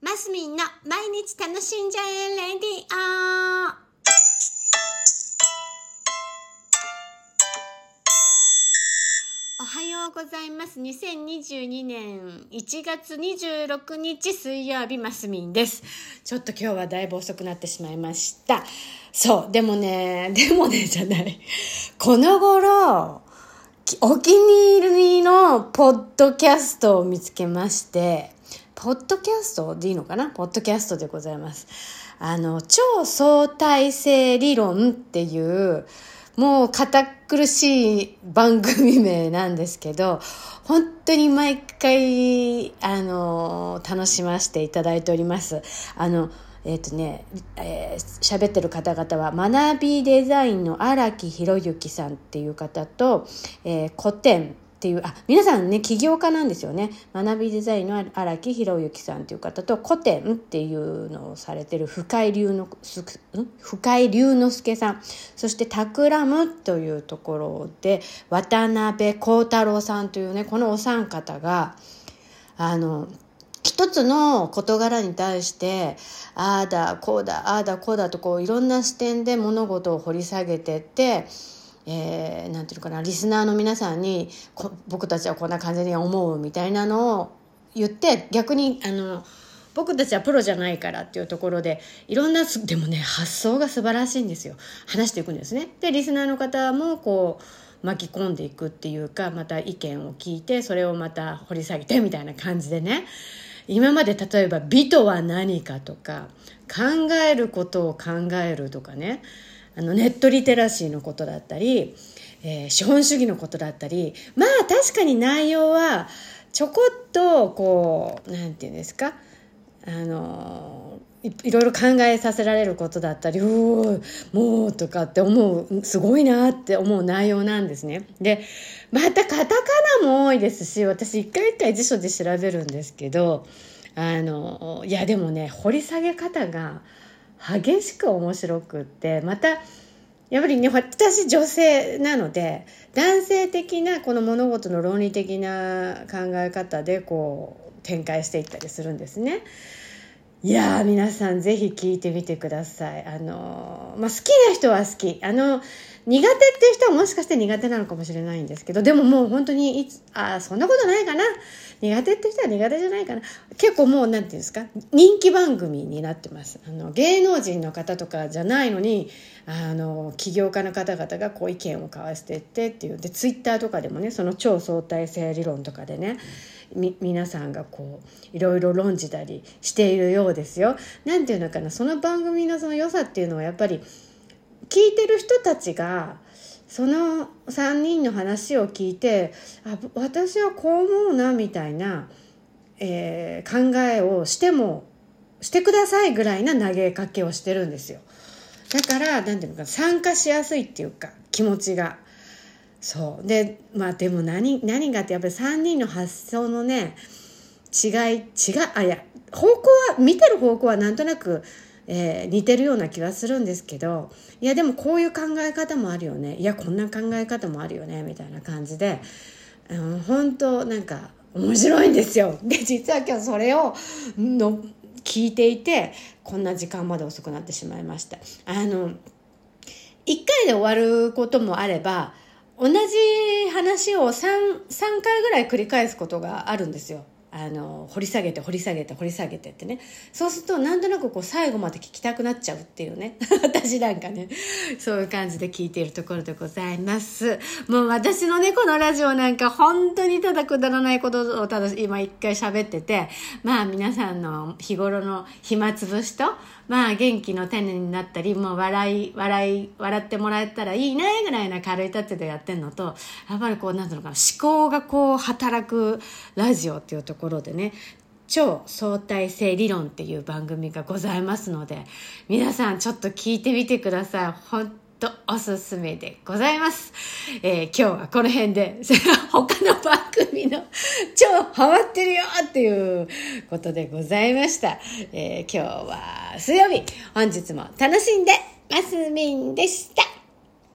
マスミンの毎日楽しんじゃえレディオおはようございます。2022年1月26日水曜日マスミンです。ちょっと今日はだいぶ遅くなってしまいました。そう、でもね、でもねじゃない。この頃、お気に入りのポッドキャストを見つけまして、ポッドキャストでいいのかな？ポッドキャストでございます。あの、超相対性理論っていう、もう堅苦しい番組名なんですけど、本当に毎回、あの、楽しませていただいております。あの、えっ、とね、えー喋ってる方々は、学びデザインの荒木博之さんっていう方と、えー古典っていう、あ、皆さんね、起業家なんですよね。学びデザインの荒木博之さんっていう方と、古典っていうのをされてる深井龍之深井龍之介さん。そして、タクラムというところで、渡辺幸太郎さんというね、このお三方が、あの、一つの事柄に対して、ああだ、こうだ、ああだ、こうだと、こう、いろんな視点で物事を掘り下げてって、えーなんていうのかな、リスナーの皆さんに、こ僕たちはこんな感じに思うみたいなのを言って、逆に、あの、僕たちはプロじゃないからっていうところでいろんなでもね発想が素晴らしいんですよ。話していくんですね。でリスナーの方もこう巻き込んでいくっていうかまた意見を聞いてそれをまた掘り下げてみたいな感じでね。今まで例えば美とは何かとか考えることを考えるとかね。あのネットリテラシーのことだったり、えー資本主義のことだったりまあ確かに内容はちょこっとこうなんていうんですかあのいいろいろ考えさせられることだったり「うもう」とかって思うすごいなって思う内容なんですね。でまたカタカナも多いですし私一回一回辞書で調べるんですけどあのいやでもね掘り下げ方が激しく面白くってまたやっぱりね私女性なので男性的なこの物事の論理的な考え方でこう展開していったりするんですね。いや皆さんぜひ聞いてみてください。あのーまあ、好きな人は好き。あの、苦手っていう人はもしかして苦手なのかもしれないんですけど、でももう本当にいつ、あそんなことないかな。苦手って人は苦手じゃないかな。結構もう、なんていうんですか、人気番組になってます。あの、芸能人の方とかじゃないのに、あの、起業家の方々がこう意見を交わしてってっていう。で、ツイッターとかでもね、その超相対性理論とかでね、み皆さんがこういろいろ論じたりしているようですよ。なんていうのかなその番組のその良さっていうのはやっぱり聞いてる人たちがその3人の話を聞いてあ私はこう思うなみたいな、えー考えをしてもしてくださいぐらいな投げかけをしてるんですよ。だからなんていうのか参加しやすいっていうか気持ちが。そうでまあでも何何がってやっぱり3人の発想のね違い違うあいや方向は見てる方向はなんとなく、えー似てるような気がするんですけどいやでもこういう考え方もあるよねいやこんな考え方もあるよねみたいな感じで、うん、本当なんか面白いんですよ。で実は今日それをの聞いていてこんな時間まで遅くなってしまいました。あの1回で終わることもあれば同じ話を 3, 3回ぐらい繰り返すことがあるんですよ。あの掘り下げて掘り下げて掘り下げてってね。そうするとなんとなくこう最後まで聞きたくなっちゃうっていうね。私なんかね。そういう感じで聞いているところでございます。もう私のねこのラジオなんか本当にただくだらないことをただ今一回喋ってて。まあ皆さんの日頃の暇つぶしとまあ元気の種になったりもう笑い笑い笑ってもらえたらいいねぐらいな軽いタッチでやってんのとやっぱりこうなんていうのかな思考がこう働くラジオっていうところころでね超相対性理論っていう番組がございますので皆さんちょっと聞いてみてください。本当おすすめでございます、えー今日はこの辺で 他の番組の超ハマってるよっていうことでございました、えー今日は水曜日。本日も楽しんでますみんでした。